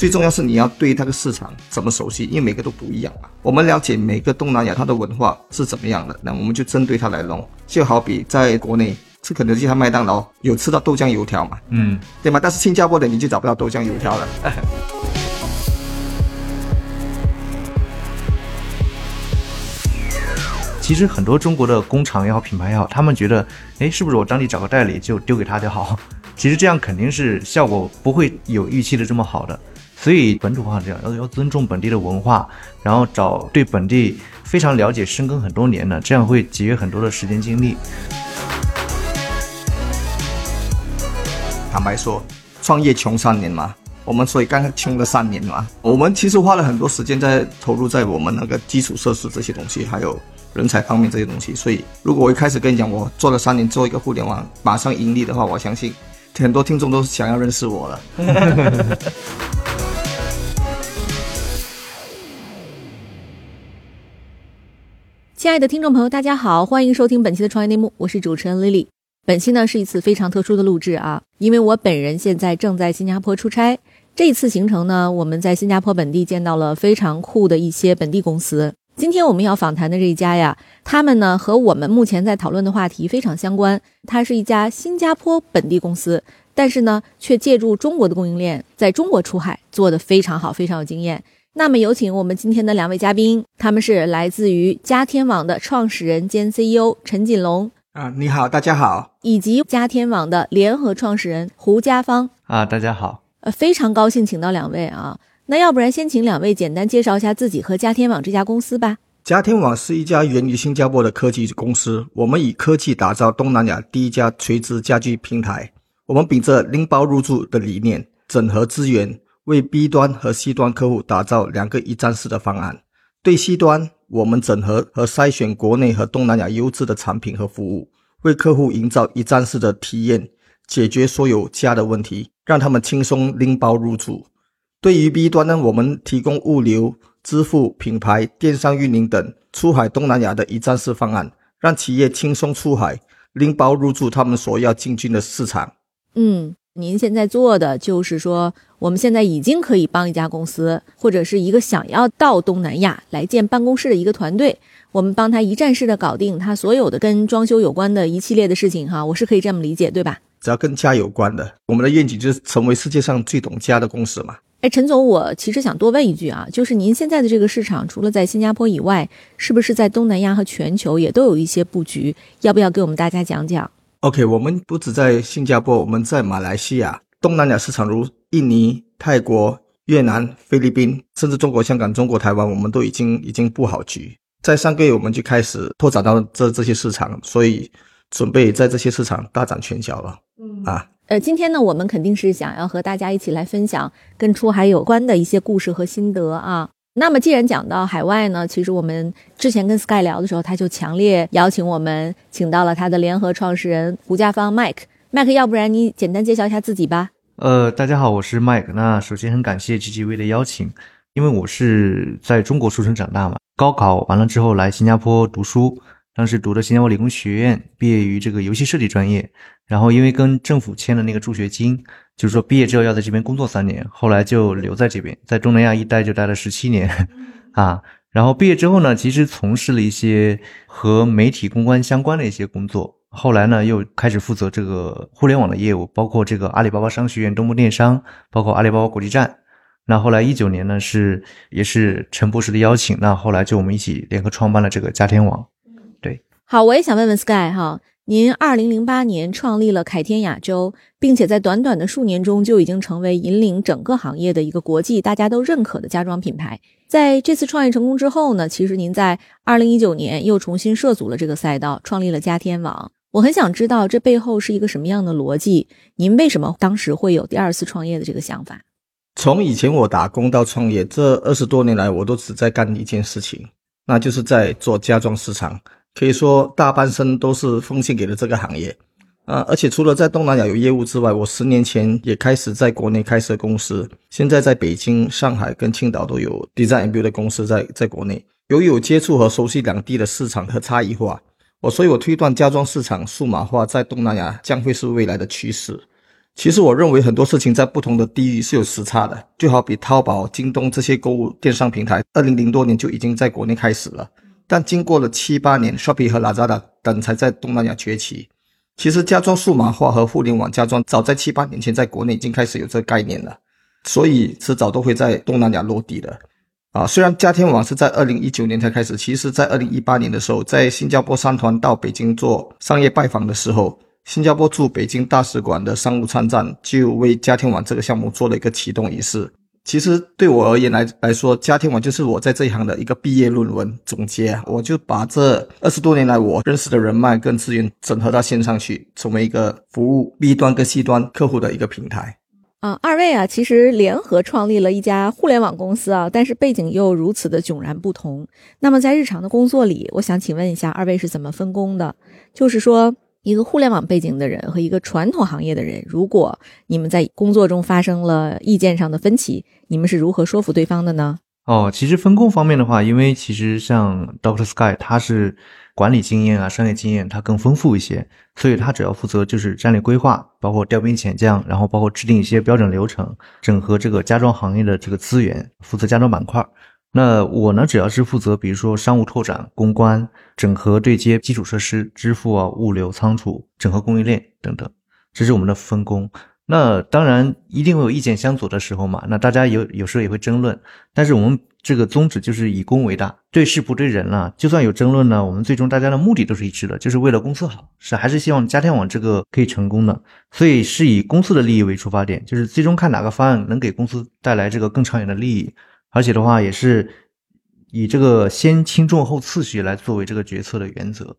最重要是你要对那个市场怎么熟悉，因为每个都不一样嘛。我们了解每个东南亚它的文化是怎么样的，那我们就针对它来弄。就好比在国内吃肯德基和麦当劳，有吃到豆浆油条嘛，嗯，对吗？但是新加坡的你就找不到豆浆油条了。其实很多中国的工厂也好，品牌也好，他们觉得，哎，是不是我当地找个代理就丢给他就好？其实这样肯定是效果不会有预期的这么好的。所以本土化这样要要尊重本地的文化，然后找对本地非常了解、深耕很多年的，这样会节约很多的时间精力。坦白说，创业穷三年嘛，我们所以刚刚穷了三年嘛。我们其实花了很多时间在投入在我们那个基础设施这些东西，还有人才方面这些东西。所以，如果我一开始跟你讲，我做了三年做一个互联网马上盈利的话，我相信很多听众都想要认识我了。亲爱的听众朋友，大家好，欢迎收听本期的创业内幕，我是主持人 Lily。本期呢是一次非常特殊的录制啊，因为我本人现在正在新加坡出差。这次行程呢，我们在新加坡本地见到了非常酷的一些本地公司。今天我们要访谈的这一家呀，他们呢和我们目前在讨论的话题非常相关。它是一家新加坡本地公司，但是呢却借助中国的供应链，在中国出海做得非常好，非常有经验。那么有请我们今天的两位嘉宾，他们是来自于家天网的创始人兼 CEO 陈锦龙啊，你好，大家好。以及家天网的联合创始人胡家芳。啊，大家好。呃，非常高兴请到两位啊。那要不然先请两位简单介绍一下自己和家天网这家公司吧。家天网是一家源于新加坡的科技公司，我们以科技打造东南亚第一家垂直家居平台。我们秉着拎包入住的理念，整合资源，为 B 端和 C 端客户打造两个一站式的方案。对 C 端，我们整合和筛选国内和东南亚优质的产品和服务，为客户营造一站式的体验，解决所有家的问题，让他们轻松拎包入住。对于 B 端呢，我们提供物流、支付、品牌、电商运营等出海东南亚的一站式方案，让企业轻松出海，拎包入驻他们所要进军的市场。嗯，您现在做的就是说，我们现在已经可以帮一家公司，或者是一个想要到东南亚来建办公室的一个团队，我们帮他一站式的搞定他所有的跟装修有关的一系列的事情哈，我是可以这么理解对吧？只要跟家有关的，我们的愿景就是成为世界上最懂家的公司嘛。哎，陈总，我其实想多问一句啊，就是您现在的这个市场，除了在新加坡以外，是不是在东南亚和全球也都有一些布局？要不要给我们大家讲讲？OK，我们不止在新加坡，我们在马来西亚、东南亚市场，如印尼、泰国、越南、菲律宾，甚至中国香港、中国台湾，我们都已经已经布好局。在上个月，我们就开始拓展到这这些市场，所以准备在这些市场大展拳脚了。嗯啊。呃，今天呢，我们肯定是想要和大家一起来分享跟出海有关的一些故事和心得啊。那么，既然讲到海外呢，其实我们之前跟 Sky 聊的时候，他就强烈邀请我们，请到了他的联合创始人胡家芳 Mike。Mike，要不然你简单介绍一下自己吧。呃，大家好，我是 Mike。那首先很感谢 GGV 的邀请，因为我是在中国出生长大嘛，高考完了之后来新加坡读书。当时读的新加坡理工学院，毕业于这个游戏设计专业，然后因为跟政府签了那个助学金，就是说毕业之后要在这边工作三年，后来就留在这边，在东南亚一待就待了十七年，啊，然后毕业之后呢，其实从事了一些和媒体公关相关的一些工作，后来呢又开始负责这个互联网的业务，包括这个阿里巴巴商学院、东部电商，包括阿里巴巴国际站。那后来一九年呢是也是陈博士的邀请，那后来就我们一起联合创办了这个家天网。对好，我也想问问 Sky 哈，您二零零八年创立了凯天亚洲，并且在短短的数年中就已经成为引领整个行业的一个国际大家都认可的家装品牌。在这次创业成功之后呢，其实您在二零一九年又重新涉足了这个赛道，创立了家天网。我很想知道这背后是一个什么样的逻辑？您为什么当时会有第二次创业的这个想法？从以前我打工到创业，这二十多年来，我都只在干一件事情，那就是在做家装市场。可以说大半生都是奉献给了这个行业，啊，而且除了在东南亚有业务之外，我十年前也开始在国内开设公司，现在在北京、上海跟青岛都有 design build 的公司在在国内。由于有接触和熟悉两地的市场和差异化，我所以我推断家装市场数码化在东南亚将会是未来的趋势。其实我认为很多事情在不同的地域是有时差的，就好比淘宝、京东这些购物电商平台，二零零多年就已经在国内开始了，但经过了七八年，Shopee 和 Lazada 等才在东南亚崛起。其实家装数码化和互联网家装早在七八年前在国内已经开始有这个概念了，所以迟早都会在东南亚落地的。啊，虽然家天网是在二零一九年才开始，其实在二零一八年的时候，在新加坡商团到北京做商业拜访的时候。新加坡驻北京大使馆的商务参赞就为家天网这个项目做了一个启动仪式。其实对我而言来来说，家天网就是我在这一行的一个毕业论文总结。我就把这二十多年来我认识的人脉跟资源整合到线上去，成为一个服务 B 端跟 C 端客户的一个平台。啊，二位啊，其实联合创立了一家互联网公司啊，但是背景又如此的迥然不同。那么在日常的工作里，我想请问一下，二位是怎么分工的？就是说。一个互联网背景的人和一个传统行业的人，如果你们在工作中发生了意见上的分歧，你们是如何说服对方的呢？哦，其实分工方面的话，因为其实像 Doctor Sky 他是管理经验啊、商业经验他更丰富一些，所以他主要负责就是战略规划，包括调兵遣将，然后包括制定一些标准流程，整合这个家装行业的这个资源，负责家装板块。那我呢，主要是负责，比如说商务拓展、公关、整合对接基础设施、支付啊、物流仓储、整合供应链等等，这是我们的分工。那当然一定会有意见相左的时候嘛，那大家有有时候也会争论，但是我们这个宗旨就是以公为大，对事不对人了。就算有争论呢，我们最终大家的目的都是一致的，就是为了公司好，是还是希望家天网这个可以成功的，所以是以公司的利益为出发点，就是最终看哪个方案能给公司带来这个更长远的利益。而且的话，也是以这个先轻重后次序来作为这个决策的原则。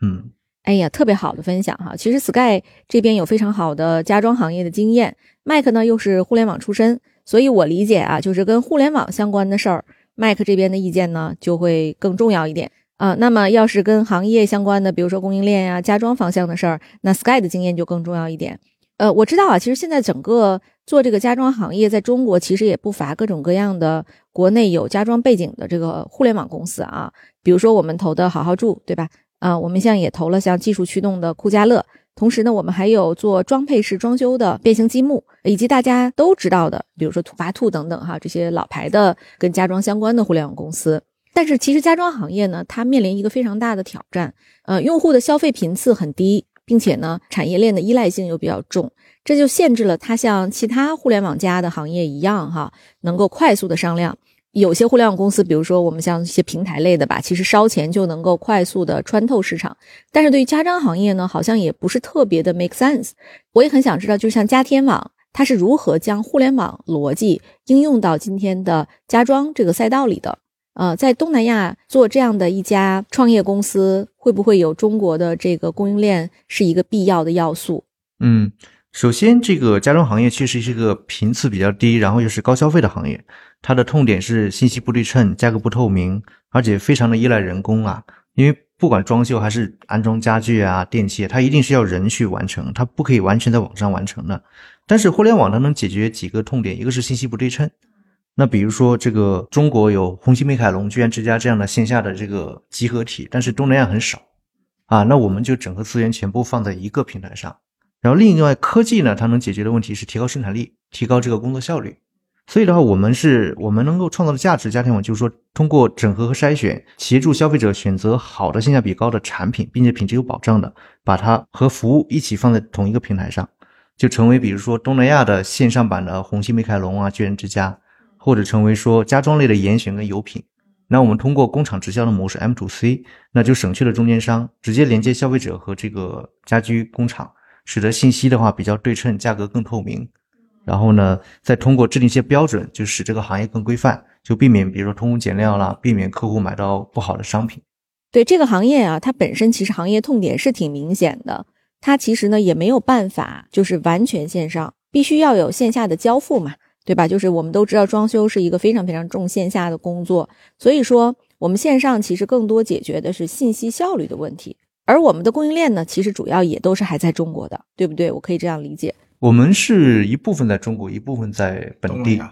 嗯，哎呀，特别好的分享哈！其实 Sky 这边有非常好的家装行业的经验，Mike 呢又是互联网出身，所以我理解啊，就是跟互联网相关的事儿，Mike 这边的意见呢就会更重要一点啊。那么要是跟行业相关的，比如说供应链呀、家装方向的事儿，那 Sky 的经验就更重要一点。呃，我知道啊，其实现在整个做这个家装行业，在中国其实也不乏各种各样的国内有家装背景的这个互联网公司啊。比如说我们投的好好住，对吧？啊，我们现在也投了像技术驱动的酷家乐，同时呢，我们还有做装配式装修的变形积木，以及大家都知道的，比如说土八兔等等哈，这些老牌的跟家装相关的互联网公司。但是其实家装行业呢，它面临一个非常大的挑战，呃，用户的消费频次很低。并且呢，产业链的依赖性又比较重，这就限制了它像其他互联网加的行业一样，哈，能够快速的上量。有些互联网公司，比如说我们像一些平台类的吧，其实烧钱就能够快速的穿透市场。但是对于家装行业呢，好像也不是特别的 make sense。我也很想知道，就像家天网，它是如何将互联网逻辑应用到今天的家装这个赛道里的？呃，在东南亚做这样的一家创业公司，会不会有中国的这个供应链是一个必要的要素？嗯，首先，这个家装行业确实是一个频次比较低，然后又是高消费的行业。它的痛点是信息不对称、价格不透明，而且非常的依赖人工啊。因为不管装修还是安装家具啊、电器，它一定是要人去完成，它不可以完全在网上完成的。但是互联网它能解决几个痛点，一个是信息不对称。那比如说，这个中国有红星美凯龙、居然之家这样的线下的这个集合体，但是东南亚很少啊。那我们就整合资源全部放在一个平台上。然后另外科技呢，它能解决的问题是提高生产力，提高这个工作效率。所以的话，我们是我们能够创造的价值，家庭网就是说，通过整合和筛选，协助消费者选择好的性价比高的产品，并且品质有保障的，把它和服务一起放在同一个平台上，就成为比如说东南亚的线上版的红星美凯龙啊、居然之家。或者成为说家装类的严选跟油品，那我们通过工厂直销的模式 M to C，那就省去了中间商，直接连接消费者和这个家居工厂，使得信息的话比较对称，价格更透明。然后呢，再通过制定一些标准，就使这个行业更规范，就避免比如说偷工减料啦，避免客户买到不好的商品。对这个行业啊，它本身其实行业痛点是挺明显的，它其实呢也没有办法就是完全线上，必须要有线下的交付嘛。对吧？就是我们都知道，装修是一个非常非常重线下的工作，所以说我们线上其实更多解决的是信息效率的问题。而我们的供应链呢，其实主要也都是还在中国的，对不对？我可以这样理解。我们是一部分在中国，一部分在本地。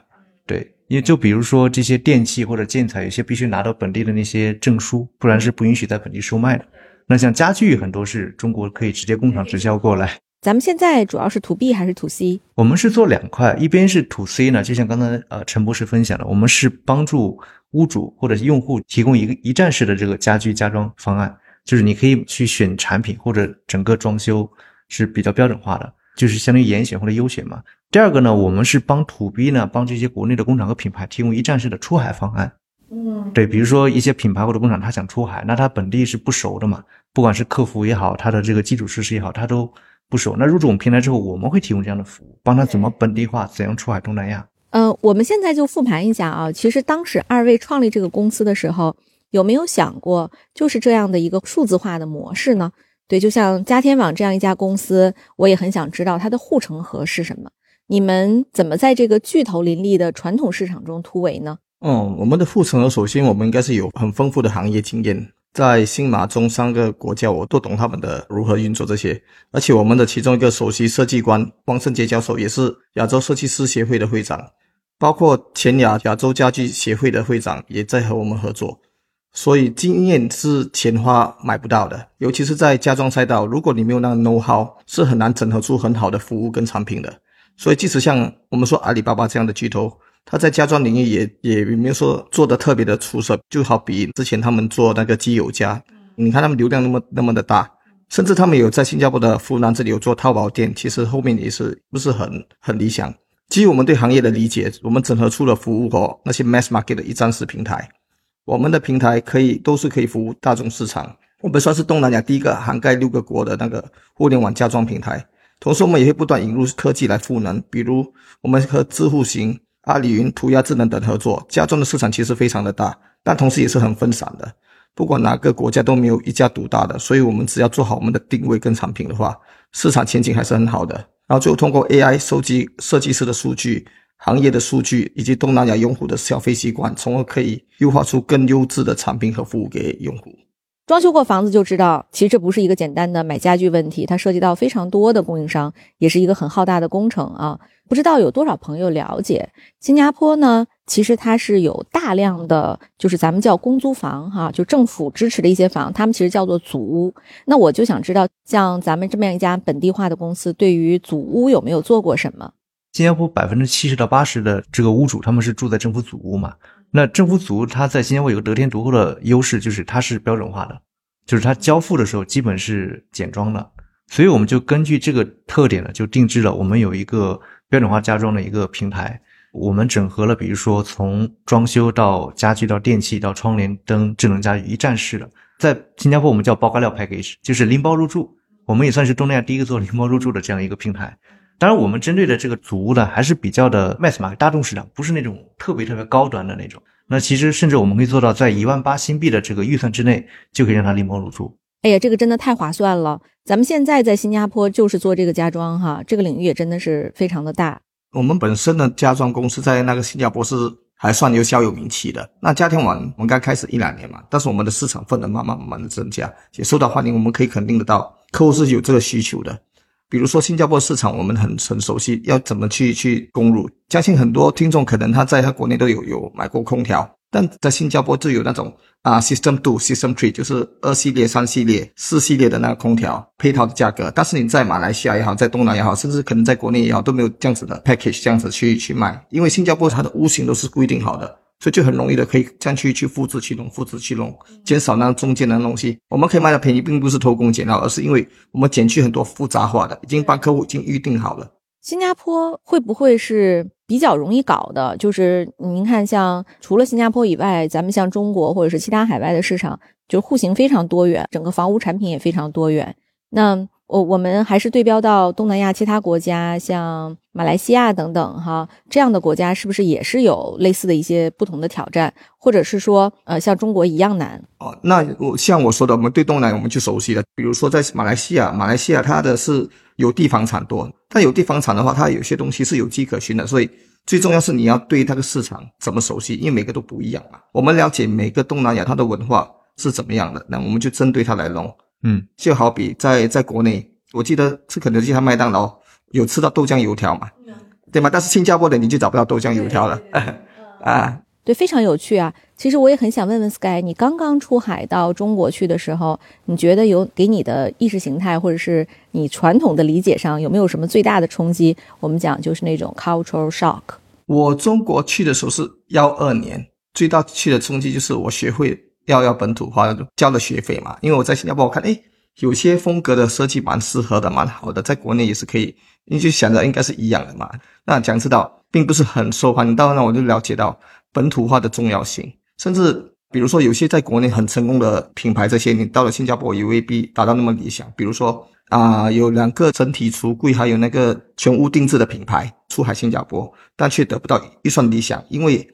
对，因为就比如说这些电器或者建材，有些必须拿到本地的那些证书，不然是不允许在本地售卖的。那像家具很多是中国可以直接工厂直销过来。咱们现在主要是 to B 还是 to C？我们是做两块，一边是 to C 呢，就像刚才呃陈博士分享的，我们是帮助屋主或者是用户提供一个一站式的这个家居家装方案，就是你可以去选产品或者整个装修是比较标准化的，就是相当于严选或者优选嘛。第二个呢，我们是帮 to B 呢，帮这些国内的工厂和品牌提供一站式的出海方案。嗯，对，比如说一些品牌或者工厂，他想出海，那他本地是不熟的嘛，不管是客服也好，他的这个基础设施也好，他都不熟。那入驻我们平台之后，我们会提供这样的服务，帮他怎么本地化，怎样出海东南亚。呃，我们现在就复盘一下啊，其实当时二位创立这个公司的时候，有没有想过就是这样的一个数字化的模式呢？对，就像家天网这样一家公司，我也很想知道它的护城河是什么。你们怎么在这个巨头林立的传统市场中突围呢？嗯，我们的护城河，首先我们应该是有很丰富的行业经验，在新马中三个国家，我都懂他们的如何运作这些。而且我们的其中一个首席设计官汪胜杰教授也是亚洲设计师协会的会长，包括前亚亚洲家具协会的会长也在和我们合作。所以经验是钱花买不到的，尤其是在家装赛道，如果你没有那个 know how，是很难整合出很好的服务跟产品的。所以即使像我们说阿里巴巴这样的巨头。他在家装领域也也没有说做的特别的出色，就好比之前他们做那个基友家，你看他们流量那么那么的大，甚至他们有在新加坡的湖南这里有做淘宝店，其实后面也是不是很很理想。基于我们对行业的理解，我们整合出了服务和那些 mass market 的一站式平台，我们的平台可以都是可以服务大众市场，我们算是东南亚第一个涵盖六个国的那个互联网家装平台。同时，我们也会不断引入科技来赋能，比如我们和知乎型。阿里云、涂鸦智能等合作，家装的市场其实非常的大，但同时也是很分散的。不管哪个国家都没有一家独大的，所以我们只要做好我们的定位跟产品的话，市场前景还是很好的。然后最后通过 AI 收集设计师的数据、行业的数据以及东南亚用户的消费习惯，从而可以优化出更优质的产品和服务给用户。装修过房子就知道，其实这不是一个简单的买家具问题，它涉及到非常多的供应商，也是一个很浩大的工程啊。不知道有多少朋友了解新加坡呢？其实它是有大量的，就是咱们叫公租房哈，就政府支持的一些房，他们其实叫做祖屋。那我就想知道，像咱们这么样一家本地化的公司，对于祖屋有没有做过什么？新加坡百分之七十到八十的这个屋主，他们是住在政府祖屋嘛？那政府祖屋它在新加坡有个得天独厚的优势，就是它是标准化的，就是它交付的时候基本是简装的，所以我们就根据这个特点呢，就定制了我们有一个。标准化家装的一个平台，我们整合了，比如说从装修到家具到电器到窗帘灯、智能家居一站式的。在新加坡，我们叫包干料 package，就是拎包入住。我们也算是东南亚第一个做拎包入住的这样一个平台。当然，我们针对的这个组屋呢，还是比较的 mass market，大众市场，不是那种特别特别高端的那种。那其实甚至我们可以做到在一万八新币的这个预算之内，就可以让它拎包入住。哎呀，这个真的太划算了！咱们现在在新加坡就是做这个家装哈，这个领域也真的是非常的大。我们本身的家装公司在那个新加坡是还算有小有名气的。那家庭网我们刚开始一两年嘛，但是我们的市场份额慢慢慢慢的增加，也受到欢迎。我们可以肯定得到，客户是有这个需求的。比如说新加坡市场，我们很很熟悉，要怎么去去攻入？相信很多听众可能他在他国内都有有买过空调。但在新加坡就有那种啊，System Two、System Three，就是二系列、三系列、四系列的那个空调配套的价格。但是你在马来西亚也好，在东南也好，甚至可能在国内也好，都没有这样子的 package 这样子去去卖。因为新加坡它的屋型都是规定好的，所以就很容易的可以这样去去复制、去弄、复制、去弄，减少那中间的东西。我们可以卖的便宜，并不是偷工减料，而是因为我们减去很多复杂化的，已经帮客户已经预定好了。新加坡会不会是比较容易搞的？就是您看，像除了新加坡以外，咱们像中国或者是其他海外的市场，就户型非常多元，整个房屋产品也非常多元。那我我们还是对标到东南亚其他国家，像马来西亚等等哈，这样的国家是不是也是有类似的一些不同的挑战，或者是说，呃，像中国一样难？哦，那我像我说的，我们对东南亚我们就熟悉了，比如说在马来西亚，马来西亚它的是。有地房产多，但有地房产的话，它有些东西是有迹可循的，所以最重要是你要对那个市场怎么熟悉，因为每个都不一样嘛。我们了解每个东南亚它的文化是怎么样的，那我们就针对它来弄。嗯，就好比在在国内，我记得吃肯德基和麦当劳有吃到豆浆油条嘛，对吗？但是新加坡的你就找不到豆浆油条了 啊。对，非常有趣啊。其实我也很想问问 Sky，你刚刚出海到中国去的时候，你觉得有给你的意识形态或者是你传统的理解上有没有什么最大的冲击？我们讲就是那种 cultural shock。我中国去的时候是幺二年，最大去的冲击就是我学会要要本土化，交了学费嘛。因为我在新加坡，我看哎，有些风格的设计蛮适合的，蛮好的，在国内也是可以，你就想着应该是一样的嘛。那讲知道并不是很受欢迎，到那我就了解到本土化的重要性，甚至比如说有些在国内很成功的品牌，这些你到了新加坡也未必达到那么理想。比如说啊，有两个整体橱柜，还有那个全屋定制的品牌出海新加坡，但却得不到预算理想，因为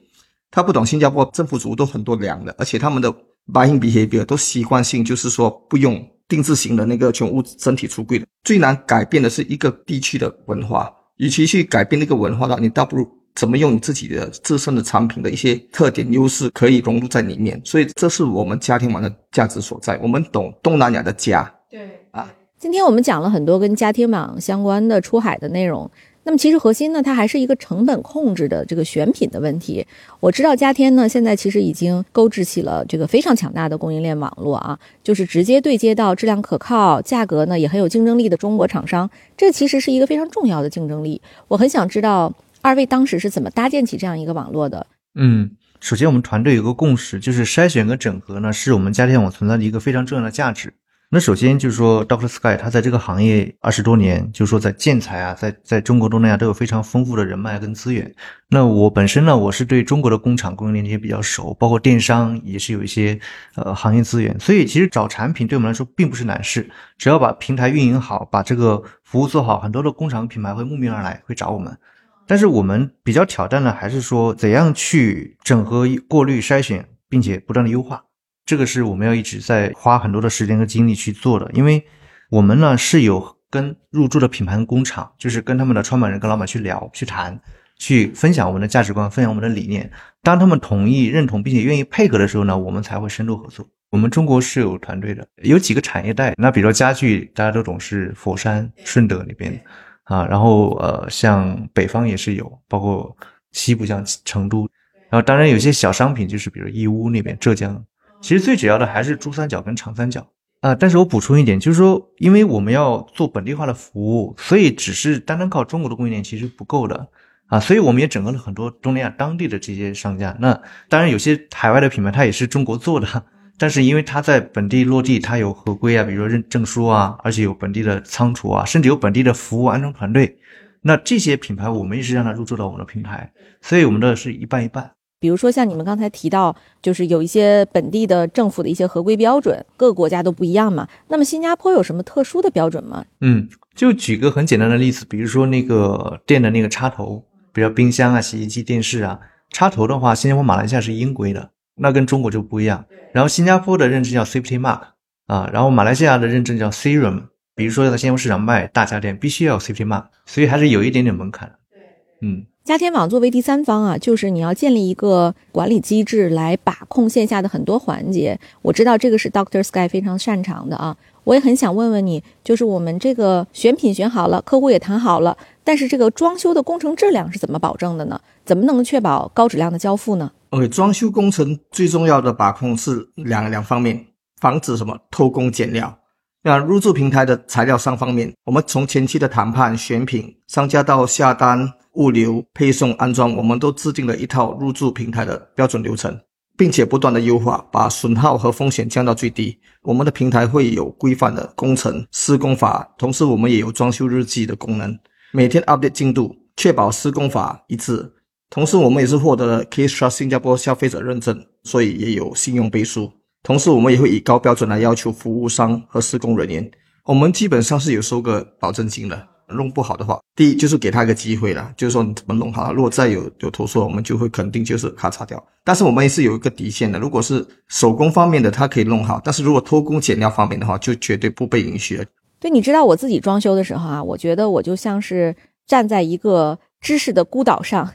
他不懂新加坡政府组都很多粮的，而且他们的 buying behavior 都习惯性就是说不用定制型的那个全屋整体橱柜的。最难改变的是一个地区的文化，与其去改变那个文化的话，你倒不如怎么用你自己的自身的产品的一些特点优势可以融入在里面。所以这是我们家庭网的价值所在，我们懂东南亚的家。对啊。今天我们讲了很多跟家庭网相关的出海的内容，那么其实核心呢，它还是一个成本控制的这个选品的问题。我知道家天呢，现在其实已经购置起了这个非常强大的供应链网络啊，就是直接对接到质量可靠、价格呢也很有竞争力的中国厂商，这其实是一个非常重要的竞争力。我很想知道二位当时是怎么搭建起这样一个网络的？嗯，首先我们团队有个共识，就是筛选跟整合呢，是我们家天网存在的一个非常重要的价值。那首先就是说，Doctor Sky 他在这个行业二十多年，就是说在建材啊，在在中国东南亚都有非常丰富的人脉跟资源。那我本身呢，我是对中国的工厂供应链这些比较熟，包括电商也是有一些呃行业资源，所以其实找产品对我们来说并不是难事，只要把平台运营好，把这个服务做好，很多的工厂品牌会慕名而来，会找我们。但是我们比较挑战的还是说，怎样去整合、过滤、筛选，并且不断的优化。这个是我们要一直在花很多的时间和精力去做的，因为我们呢是有跟入驻的品牌工厂，就是跟他们的创办人、跟老板去聊、去谈、去分享我们的价值观、分享我们的理念。当他们同意、认同并且愿意配合的时候呢，我们才会深度合作。我们中国是有团队的，有几个产业带。那比如说家具，大家都懂是佛山、顺德那边啊，然后呃，像北方也是有，包括西部像成都，然后当然有些小商品，就是比如义乌那边、浙江。其实最主要的还是珠三角跟长三角啊，但是我补充一点，就是说，因为我们要做本地化的服务，所以只是单单靠中国的供应链其实不够的啊，所以我们也整合了很多东南亚当地的这些商家。那当然有些海外的品牌它也是中国做的，但是因为它在本地落地，它有合规啊，比如说认证书啊，而且有本地的仓储啊，甚至有本地的服务安装团队，那这些品牌我们也是让它入驻到我们的平台，所以我们的是一半一半。比如说像你们刚才提到，就是有一些本地的政府的一些合规标准，各个国家都不一样嘛。那么新加坡有什么特殊的标准吗？嗯，就举个很简单的例子，比如说那个电的那个插头，比如冰箱啊、洗衣机、电视啊，插头的话，新加坡、马来西亚是英规的，那跟中国就不一样。然后新加坡的认证叫 Safety Mark 啊，然后马来西亚的认证叫 Serum。比如说在新加坡市场卖大家电，必须要 Safety Mark，所以还是有一点点门槛的。对，嗯。家天网作为第三方啊，就是你要建立一个管理机制来把控线下的很多环节。我知道这个是 Doctor Sky 非常擅长的啊，我也很想问问你，就是我们这个选品选好了，客户也谈好了，但是这个装修的工程质量是怎么保证的呢？怎么能确保高质量的交付呢？OK，装修工程最重要的把控是两两方面，防止什么偷工减料。那入驻平台的材料商方面，我们从前期的谈判、选品，商家到下单。物流、配送、安装，我们都制定了一套入驻平台的标准流程，并且不断的优化，把损耗和风险降到最低。我们的平台会有规范的工程施工法，同时我们也有装修日记的功能，每天 update 进度，确保施工法一致。同时，我们也是获得了 Case Trust 新加坡消费者认证，所以也有信用背书。同时，我们也会以高标准来要求服务商和施工人员，我们基本上是有收个保证金的。弄不好的话，第一就是给他一个机会了，就是说你怎么弄好。如果再有有投诉，我们就会肯定就是咔嚓掉。但是我们也是有一个底线的，如果是手工方面的，他可以弄好；但是如果偷工减料方面的话，就绝对不被允许了。对，你知道我自己装修的时候啊，我觉得我就像是站在一个知识的孤岛上，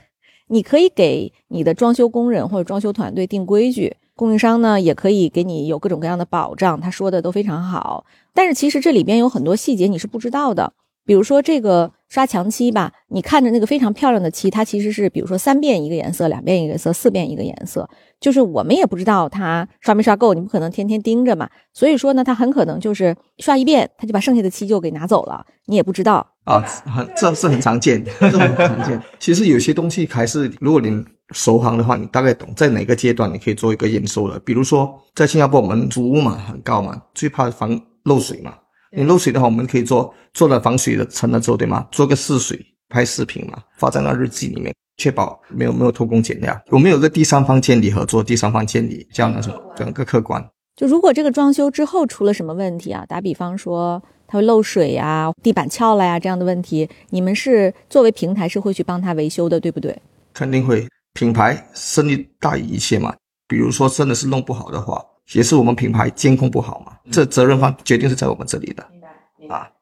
你可以给你的装修工人或者装修团队定规矩，供应商呢也可以给你有各种各样的保障，他说的都非常好。但是其实这里边有很多细节你是不知道的。比如说，这个刷墙漆吧，你看着那个非常漂亮的漆，它其实是比如说三遍一个颜色，两遍一个颜色，四遍一个颜色，就是我们也不知道它刷没刷够，你不可能天天盯着嘛。所以说呢，它很可能就是刷一遍，他就把剩下的漆就给拿走了，你也不知道。啊，很这是很常见的，这很常见。其实有些东西还是，如果你熟行的话，你大概懂在哪个阶段你可以做一个验收的。比如说，在新加坡我们租屋嘛很高嘛，最怕防漏水嘛。你漏水的话，我们可以做做了防水的层了之后，对吗？做个试水拍视频嘛，发在那日记里面，确保没有没有偷工减料。我们有个第三方监理合作，第三方监理这样的什么整个客观。就如果这个装修之后出了什么问题啊，打比方说它会漏水呀、地板翘了呀这样的问题，你们是作为平台是会去帮他维修的，对不对？肯定会，品牌胜利大于一切嘛。比如说真的是弄不好的话。也是我们品牌监控不好嘛，这责任方决定是在我们这里的。明白，明白，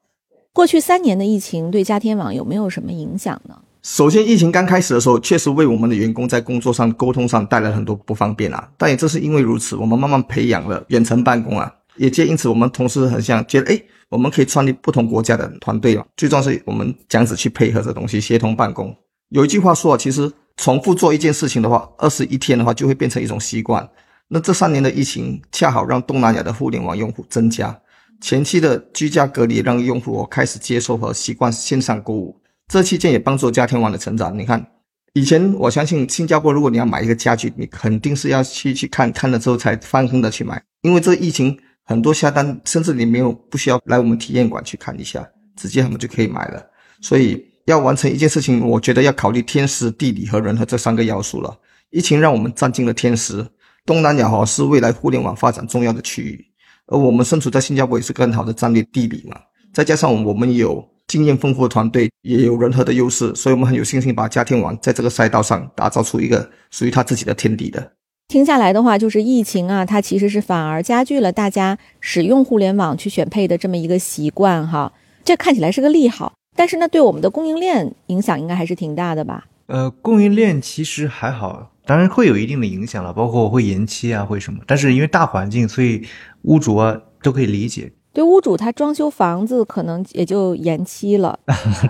过去三年的疫情对家天网有没有什么影响呢？首先，疫情刚开始的时候，确实为我们的员工在工作上、沟通上带来很多不方便啊。但也正是因为如此，我们慢慢培养了远程办公啊，也借因此，我们同事很像觉得，哎，我们可以创立不同国家的团队啊。最重要是我们这样子去配合这东西，协同办公。有一句话说，其实重复做一件事情的话，二十一天的话就会变成一种习惯。那这三年的疫情恰好让东南亚的互联网用户增加，前期的居家隔离让用户开始接受和习惯线上购物，这期间也帮助家天网的成长。你看，以前我相信新加坡，如果你要买一个家具，你肯定是要去去看看了之后才放心的去买，因为这疫情很多下单，甚至你没有不需要来我们体验馆去看一下，直接他们就可以买了。所以要完成一件事情，我觉得要考虑天时、地理和人和这三个要素了。疫情让我们占尽了天时。东南亚哈是未来互联网发展重要的区域，而我们身处在新加坡也是更好的战略地理嘛。再加上我们有经验丰富的团队，也有人和的优势，所以我们很有信心把家天网在这个赛道上打造出一个属于他自己的天地的。听下来的话，就是疫情啊，它其实是反而加剧了大家使用互联网去选配的这么一个习惯哈。这看起来是个利好，但是呢，对我们的供应链影响应该还是挺大的吧？呃，供应链其实还好。当然会有一定的影响了，包括会延期啊，会什么？但是因为大环境，所以屋主啊都可以理解。对屋主，他装修房子可能也就延期了。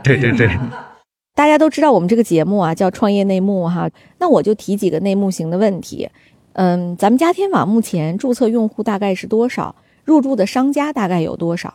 对 对对，大家都知道我们这个节目啊叫创业内幕哈，那我就提几个内幕型的问题。嗯，咱们家天网目前注册用户大概是多少？入驻的商家大概有多少？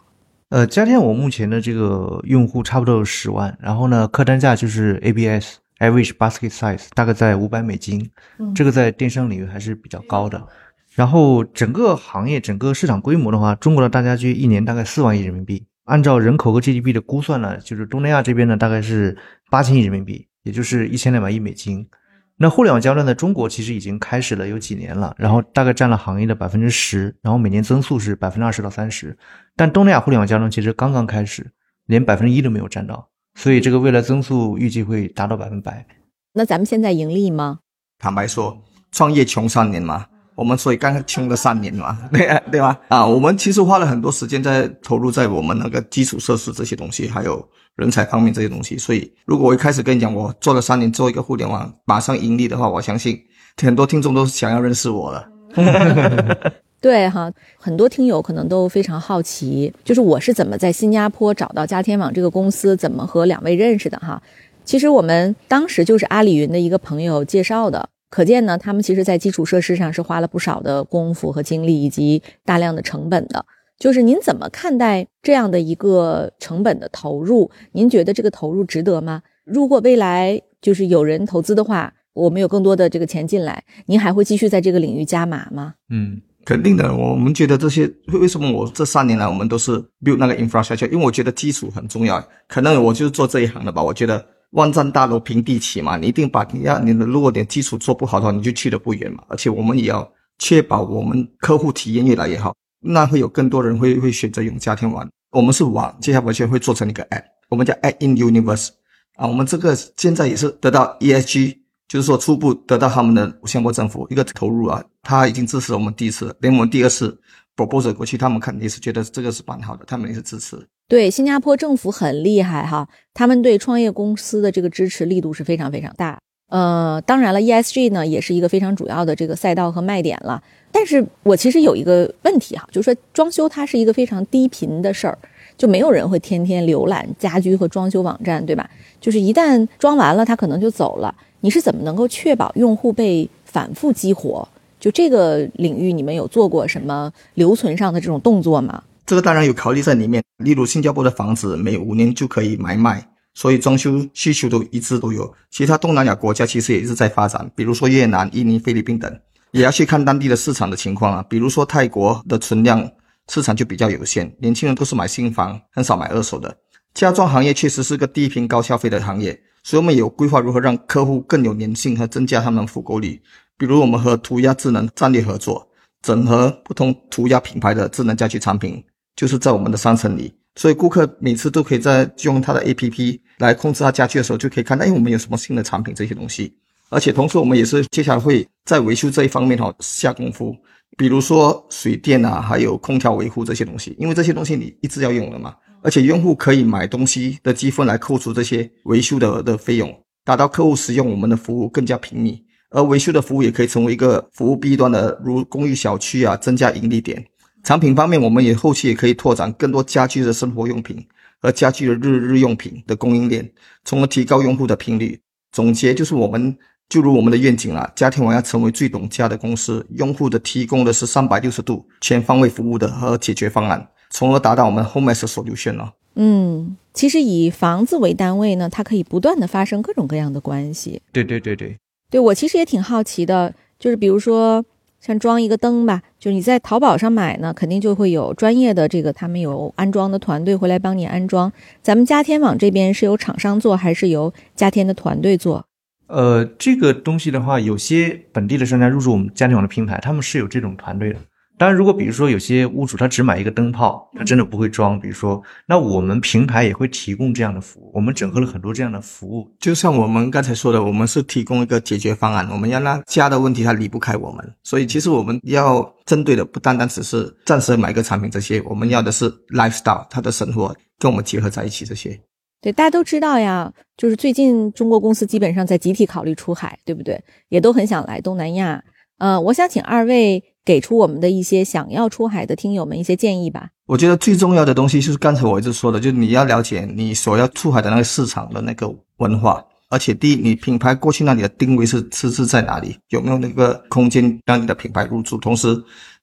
呃，家天网目前的这个用户差不多有十万，然后呢，客单价就是 ABS。Average basket size 大概在五百美金，这个在电商领域还是比较高的。然后整个行业、整个市场规模的话，中国的大家居一年大概四万亿人民币。按照人口和 GDP 的估算呢，就是东南亚这边呢大概是八千亿人民币，也就是一千两百亿美金。那互联网交易呢，中国其实已经开始了有几年了，然后大概占了行业的百分之十，然后每年增速是百分之二十到三十。但东南亚互联网交易其实刚刚开始，连百分之一都没有占到。所以这个未来增速预计会达到百分百。那咱们现在盈利吗？坦白说，创业穷三年嘛，我们所以刚刚穷了三年嘛，对对吧？啊，我们其实花了很多时间在投入在我们那个基础设施这些东西，还有人才方面这些东西。所以，如果我一开始跟你讲，我做了三年做一个互联网，马上盈利的话，我相信很多听众都想要认识我了。对哈，很多听友可能都非常好奇，就是我是怎么在新加坡找到家天网这个公司，怎么和两位认识的哈？其实我们当时就是阿里云的一个朋友介绍的，可见呢，他们其实在基础设施上是花了不少的功夫和精力以及大量的成本的。就是您怎么看待这样的一个成本的投入？您觉得这个投入值得吗？如果未来就是有人投资的话，我们有更多的这个钱进来，您还会继续在这个领域加码吗？嗯。肯定的，我们觉得这些为什么我这三年来我们都是 build 那个 infrastructure，因为我觉得基础很重要。可能我就是做这一行的吧，我觉得万丈大楼平地起嘛，你一定把你要你的如果点基础做不好的话，你就去的不远嘛。而且我们也要确保我们客户体验越来越好，那会有更多人会会选择用家庭网。我们是网，接下来完全会做成一个 app，我们叫 app in universe 啊。我们这个现在也是得到 ESG。就是说，初步得到他们的新加坡政府一个投入啊，他已经支持我们第一次，连我们第二次 proposal 过去，他们肯定是觉得这个是蛮好的，他们也是支持。对，新加坡政府很厉害哈，他们对创业公司的这个支持力度是非常非常大。呃，当然了，ESG 呢也是一个非常主要的这个赛道和卖点了。但是我其实有一个问题哈，就是说装修它是一个非常低频的事儿。就没有人会天天浏览家居和装修网站，对吧？就是一旦装完了，他可能就走了。你是怎么能够确保用户被反复激活？就这个领域，你们有做过什么留存上的这种动作吗？这个当然有考虑在里面。例如新加坡的房子每五年就可以买卖，所以装修需求都一直都有。其他东南亚国家其实也是在发展，比如说越南、印尼、菲律宾等，也要去看当地的市场的情况啊。比如说泰国的存量市场就比较有限，年轻人都是买新房，很少买二手的。家装行业确实是个低频高消费的行业，所以我们有规划如何让客户更有粘性和增加他们复购率。比如我们和涂鸦智能战略合作，整合不同涂鸦品牌的智能家居产品，就是在我们的商城里，所以顾客每次都可以在用他的 APP 来控制他家具的时候，就可以看到，哎，我们有什么新的产品这些东西。而且同时，我们也是接下来会在维修这一方面哈下功夫，比如说水电啊，还有空调维护这些东西，因为这些东西你一直要用的嘛。而且用户可以买东西的积分来扣除这些维修的的费用，达到客户使用我们的服务更加频密。而维修的服务也可以成为一个服务 B 端的，如公寓小区啊，增加盈利点。产品方面，我们也后期也可以拓展更多家居的生活用品和家居的日日用品的供应链，从而提高用户的频率。总结就是我们就如我们的愿景啊，家庭网要成为最懂家的公司，用户的提供的是三百六十度全方位服务的和解决方案。从而达到我们 home as solution 呢？嗯，其实以房子为单位呢，它可以不断的发生各种各样的关系。对对对对，对我其实也挺好奇的，就是比如说像装一个灯吧，就是你在淘宝上买呢，肯定就会有专业的这个他们有安装的团队回来帮你安装。咱们家天网这边是由厂商做，还是由家天的团队做？呃，这个东西的话，有些本地的商家入驻我们家天网的平台，他们是有这种团队的。当然，如果比如说有些屋主他只买一个灯泡，他真的不会装，比如说，那我们平台也会提供这样的服务。我们整合了很多这样的服务，就像我们刚才说的，我们是提供一个解决方案，我们要让他家的问题它离不开我们。所以其实我们要针对的不单单只是暂时买个产品这些，我们要的是 lifestyle，他的生活跟我们结合在一起这些。对，大家都知道呀，就是最近中国公司基本上在集体考虑出海，对不对？也都很想来东南亚。呃，我想请二位。给出我们的一些想要出海的听友们一些建议吧。我觉得最重要的东西就是刚才我一直说的，就是你要了解你所要出海的那个市场的那个文化，而且第一，你品牌过去那里的定位是是是在哪里，有没有那个空间让你的品牌入驻？同时，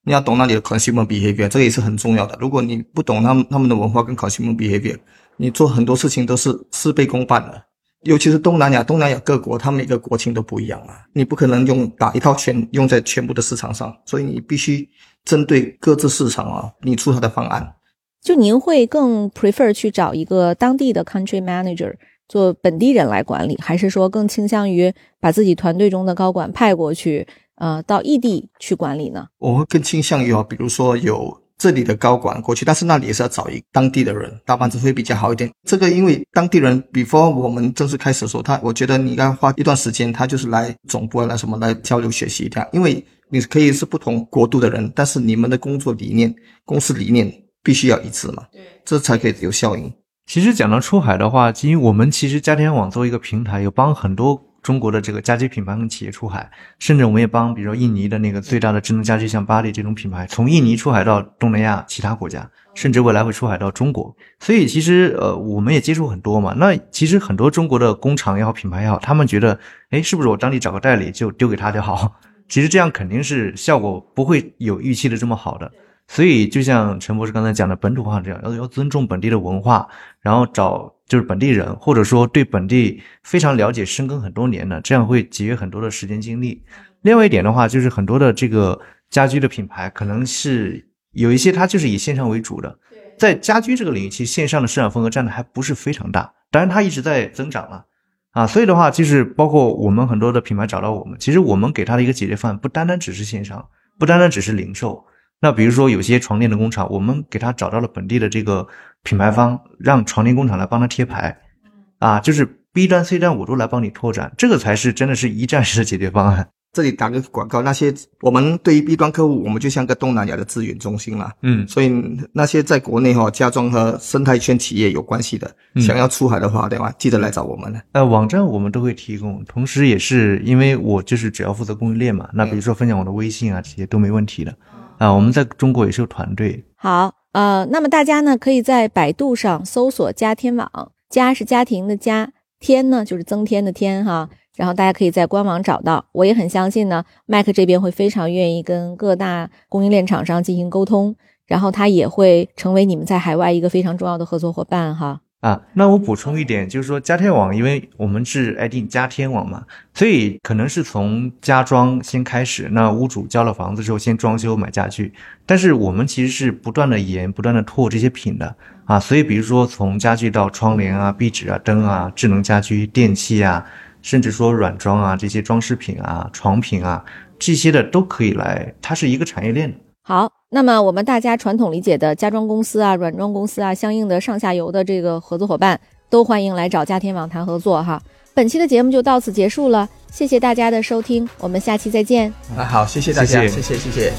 你要懂那里的 consumer behavior，这个也是很重要的。如果你不懂他们他们的文化跟 consumer behavior，你做很多事情都是事倍功半的。尤其是东南亚，东南亚各国，它每个国情都不一样啊，你不可能用打一套全用在全部的市场上，所以你必须针对各自市场啊，你出它的方案。就您会更 prefer 去找一个当地的 country manager 做本地人来管理，还是说更倾向于把自己团队中的高管派过去，呃，到异地去管理呢？我会更倾向于啊，比如说有。这里的高管过去，但是那里也是要找一当地的人，大班子会比较好一点。这个因为当地人，before 我们正式开始的时候，他我觉得你应该花一段时间，他就是来总部来什么来交流学习一下，因为你可以是不同国度的人，但是你们的工作理念、公司理念必须要一致嘛，对，这才可以有效应。其实讲到出海的话，基于我们其实家天网作为一个平台，有帮很多。中国的这个家居品牌跟企业出海，甚至我们也帮，比如说印尼的那个最大的智能家居，像巴黎这种品牌，从印尼出海到东南亚其他国家，甚至未来会出海到中国。所以其实呃，我们也接触很多嘛。那其实很多中国的工厂也好，品牌也好，他们觉得，哎，是不是我当地找个代理就丢给他就好？其实这样肯定是效果不会有预期的这么好的。所以，就像陈博士刚才讲的，本土化这样，要要尊重本地的文化，然后找就是本地人，或者说对本地非常了解、深耕很多年的，这样会节约很多的时间精力。另外一点的话，就是很多的这个家居的品牌，可能是有一些它就是以线上为主的，在家居这个领域，其实线上的市场份额占的还不是非常大，当然它一直在增长了啊。所以的话，就是包括我们很多的品牌找到我们，其实我们给他的一个解决方案，不单单只是线上，不单单只是零售。那比如说有些床垫的工厂，我们给他找到了本地的这个品牌方，让床垫工厂来帮他贴牌，啊，就是 B 端、C 端我都来帮你拓展，这个才是真的是一站式的解决方案。这里打个广告，那些我们对于 B 端客户，我们就像个东南亚的资源中心了，嗯，所以那些在国内哈家装和生态圈企业有关系的，想要出海的话，对吧？记得来找我们呢。呃，网站我们都会提供，同时也是因为我就是只要负责供应链嘛，那比如说分享我的微信啊，这些都没问题的。啊，我们在中国也是有团队。好，呃，那么大家呢可以在百度上搜索“家天网”，家是家庭的家，天呢就是增添的添哈。然后大家可以在官网找到。我也很相信呢，麦克这边会非常愿意跟各大供应链厂商进行沟通，然后他也会成为你们在海外一个非常重要的合作伙伴哈。啊，那我补充一点，就是说家天网，因为我们是 ID 家天网嘛，所以可能是从家装先开始。那屋主交了房子之后，先装修买家具，但是我们其实是不断的研、不断的拓这些品的啊。所以比如说从家具到窗帘啊、壁纸啊、灯啊、智能家居、电器啊，甚至说软装啊这些装饰品啊、床品啊这些的都可以来，它是一个产业链。好，那么我们大家传统理解的家装公司啊、软装公司啊，相应的上下游的这个合作伙伴，都欢迎来找家天网谈合作哈。本期的节目就到此结束了，谢谢大家的收听，我们下期再见。啊，好，谢谢大家，谢谢谢谢谢谢